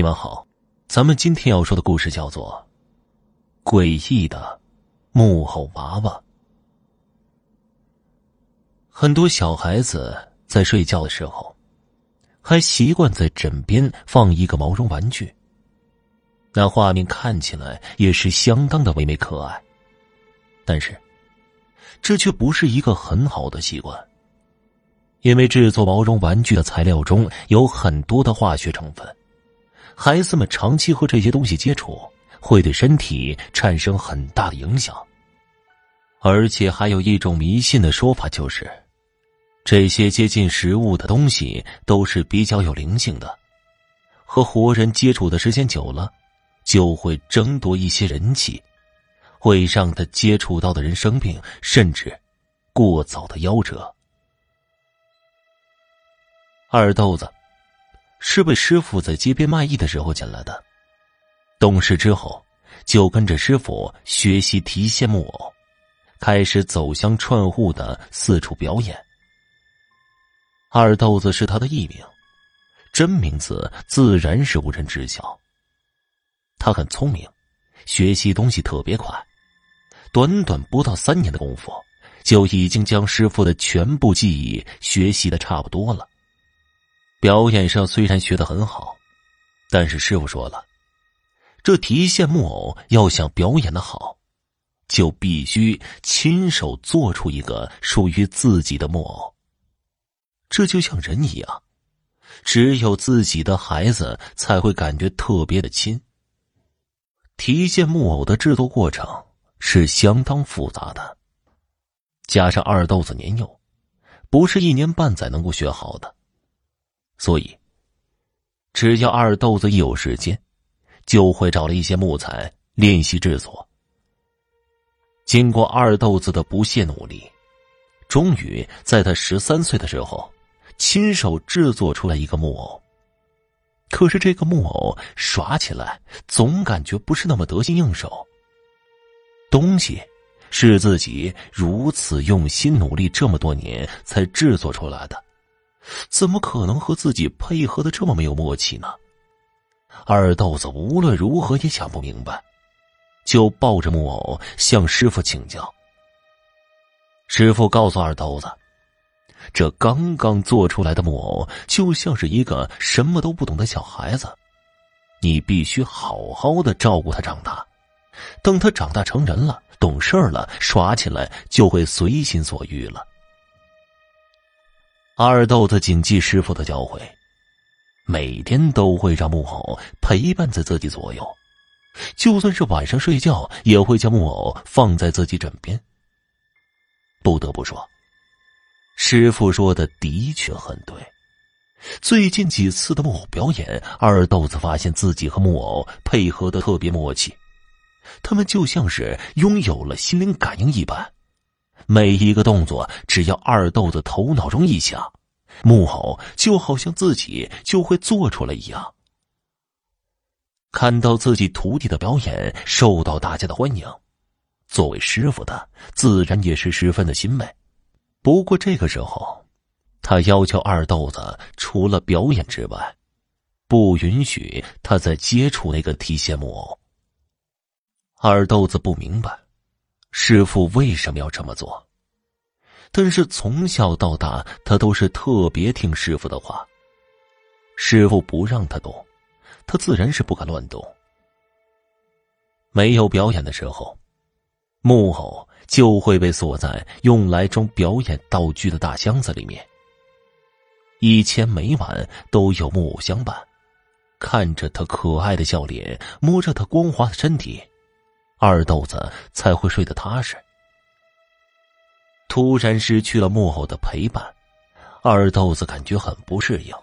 你们好，咱们今天要说的故事叫做《诡异的木偶娃娃》。很多小孩子在睡觉的时候，还习惯在枕边放一个毛绒玩具。那画面看起来也是相当的唯美可爱，但是这却不是一个很好的习惯，因为制作毛绒玩具的材料中有很多的化学成分。孩子们长期和这些东西接触，会对身体产生很大的影响。而且还有一种迷信的说法，就是这些接近食物的东西都是比较有灵性的，和活人接触的时间久了，就会争夺一些人气，会让他接触到的人生病，甚至过早的夭折。二豆子。是被师傅在街边卖艺的时候捡来的。懂事之后，就跟着师傅学习提线木偶，开始走乡串户的四处表演。二豆子是他的艺名，真名字自然是无人知晓。他很聪明，学习东西特别快，短短不到三年的功夫，就已经将师傅的全部技艺学习的差不多了。表演上虽然学的很好，但是师傅说了，这提线木偶要想表演的好，就必须亲手做出一个属于自己的木偶。这就像人一样，只有自己的孩子才会感觉特别的亲。提线木偶的制作过程是相当复杂的，加上二豆子年幼，不是一年半载能够学好的。所以，只要二豆子一有时间，就会找了一些木材练习制作。经过二豆子的不懈努力，终于在他十三岁的时候，亲手制作出来一个木偶。可是这个木偶耍起来总感觉不是那么得心应手。东西是自己如此用心努力这么多年才制作出来的。怎么可能和自己配合的这么没有默契呢？二豆子无论如何也想不明白，就抱着木偶向师傅请教。师傅告诉二豆子，这刚刚做出来的木偶就像是一个什么都不懂的小孩子，你必须好好的照顾他长大，等他长大成人了、懂事了，耍起来就会随心所欲了。二豆子谨记师傅的教诲，每天都会让木偶陪伴在自己左右，就算是晚上睡觉，也会将木偶放在自己枕边。不得不说，师傅说的的确很对。最近几次的木偶表演，二豆子发现自己和木偶配合的特别默契，他们就像是拥有了心灵感应一般。每一个动作，只要二豆子头脑中一想，木偶就好像自己就会做出来一样。看到自己徒弟的表演受到大家的欢迎，作为师傅的自然也是十分的欣慰。不过这个时候，他要求二豆子除了表演之外，不允许他再接触那个提线木偶。二豆子不明白。师傅为什么要这么做？但是从小到大，他都是特别听师傅的话。师傅不让他动，他自然是不敢乱动。没有表演的时候，木偶就会被锁在用来装表演道具的大箱子里面。以前每晚都有木偶相伴，看着他可爱的笑脸，摸着他光滑的身体。二豆子才会睡得踏实。突然失去了木偶的陪伴，二豆子感觉很不适应，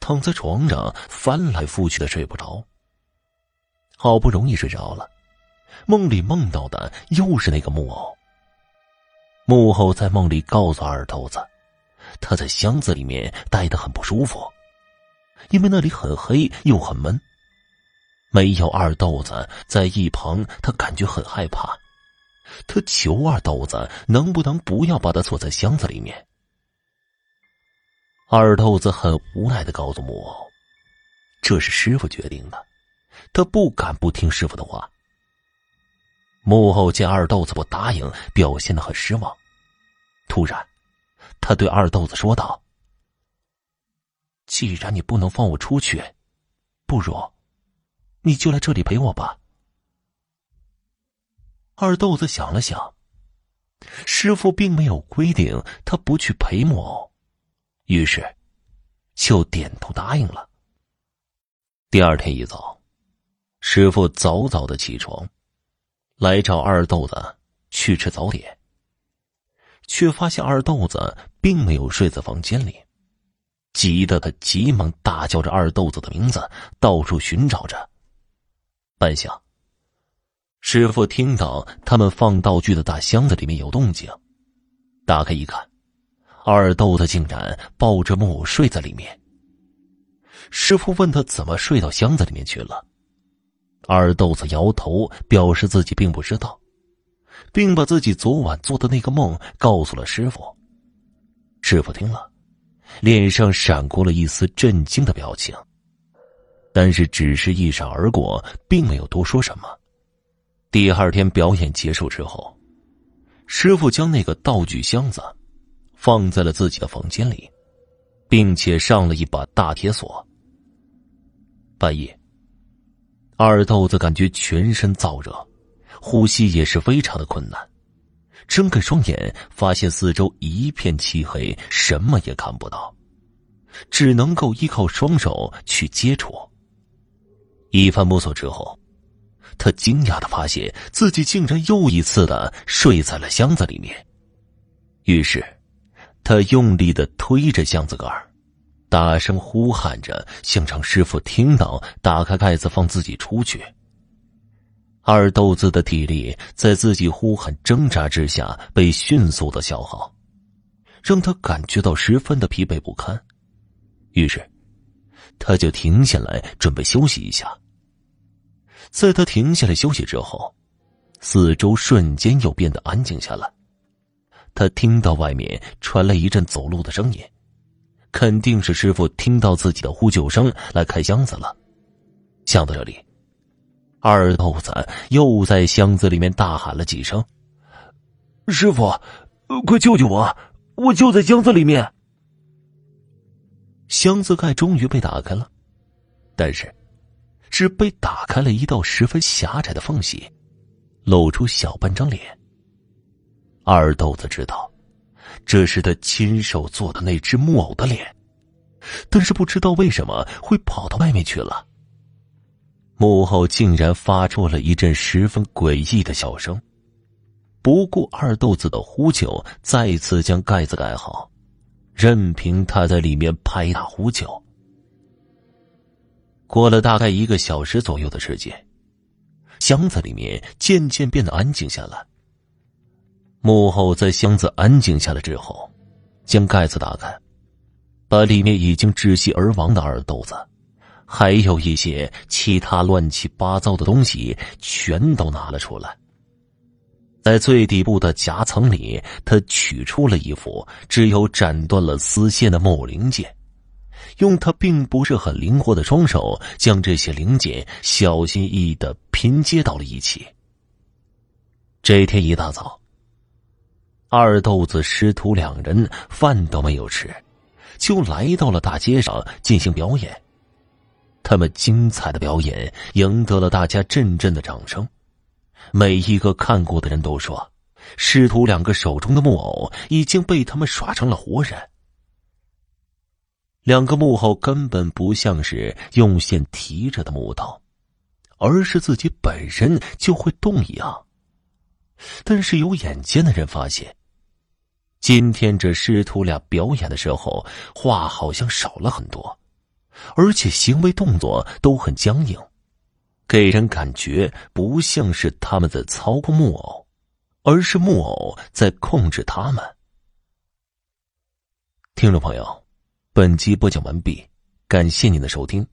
躺在床上翻来覆去的睡不着。好不容易睡着了，梦里梦到的又是那个木偶。木偶在梦里告诉二豆子，他在箱子里面待得很不舒服，因为那里很黑又很闷。没有二豆子在一旁，他感觉很害怕。他求二豆子能不能不要把他锁在箱子里面。二豆子很无奈的告诉木偶：“这是师傅决定的，他不敢不听师傅的话。木偶见二豆子不答应，表现的很失望。突然，他对二豆子说道：“既然你不能放我出去，不如你就来这里陪我吧。”二豆子想了想，师傅并没有规定他不去陪木偶，于是就点头答应了。第二天一早，师傅早早的起床。来找二豆子去吃早点，却发现二豆子并没有睡在房间里，急得他急忙大叫着二豆子的名字，到处寻找着。半晌，师傅听到他们放道具的大箱子里面有动静，打开一看，二豆子竟然抱着木偶睡在里面。师傅问他怎么睡到箱子里面去了。二豆子摇头，表示自己并不知道，并把自己昨晚做的那个梦告诉了师傅。师傅听了，脸上闪过了一丝震惊的表情，但是只是一闪而过，并没有多说什么。第二天表演结束之后，师傅将那个道具箱子放在了自己的房间里，并且上了一把大铁锁。半夜。二豆子感觉全身燥热，呼吸也是非常的困难。睁开双眼，发现四周一片漆黑，什么也看不到，只能够依靠双手去接触。一番摸索之后，他惊讶的发现自己竟然又一次的睡在了箱子里面。于是，他用力的推着箱子盖。大声呼喊着，想让师傅听到，打开盖子放自己出去。二豆子的体力在自己呼喊挣扎之下被迅速的消耗，让他感觉到十分的疲惫不堪。于是，他就停下来准备休息一下。在他停下来休息之后，四周瞬间又变得安静下来。他听到外面传来一阵走路的声音。肯定是师傅听到自己的呼救声来开箱子了。想到这里，二豆子又在箱子里面大喊了几声：“师傅，快救救我！我就在箱子里面。”箱子盖终于被打开了，但是只被打开了一道十分狭窄的缝隙，露出小半张脸。二豆子知道。这是他亲手做的那只木偶的脸，但是不知道为什么会跑到外面去了。幕后竟然发出了一阵十分诡异的笑声，不顾二豆子的呼救，再次将盖子盖好，任凭他在里面拍打呼救。过了大概一个小时左右的时间，箱子里面渐渐变得安静下来。幕后在箱子安静下来之后，将盖子打开，把里面已经窒息而亡的二豆子，还有一些其他乱七八糟的东西全都拿了出来。在最底部的夹层里，他取出了一副只有斩断了丝线的木偶零件，用他并不是很灵活的双手，将这些零件小心翼翼的拼接到了一起。这天一大早。二豆子师徒两人饭都没有吃，就来到了大街上进行表演。他们精彩的表演赢得了大家阵阵的掌声。每一个看过的人都说，师徒两个手中的木偶已经被他们耍成了活人。两个木偶根本不像是用线提着的木头，而是自己本身就会动一样。但是有眼尖的人发现。今天这师徒俩表演的时候，话好像少了很多，而且行为动作都很僵硬，给人感觉不像是他们在操控木偶，而是木偶在控制他们。听众朋友，本集播讲完毕，感谢您的收听。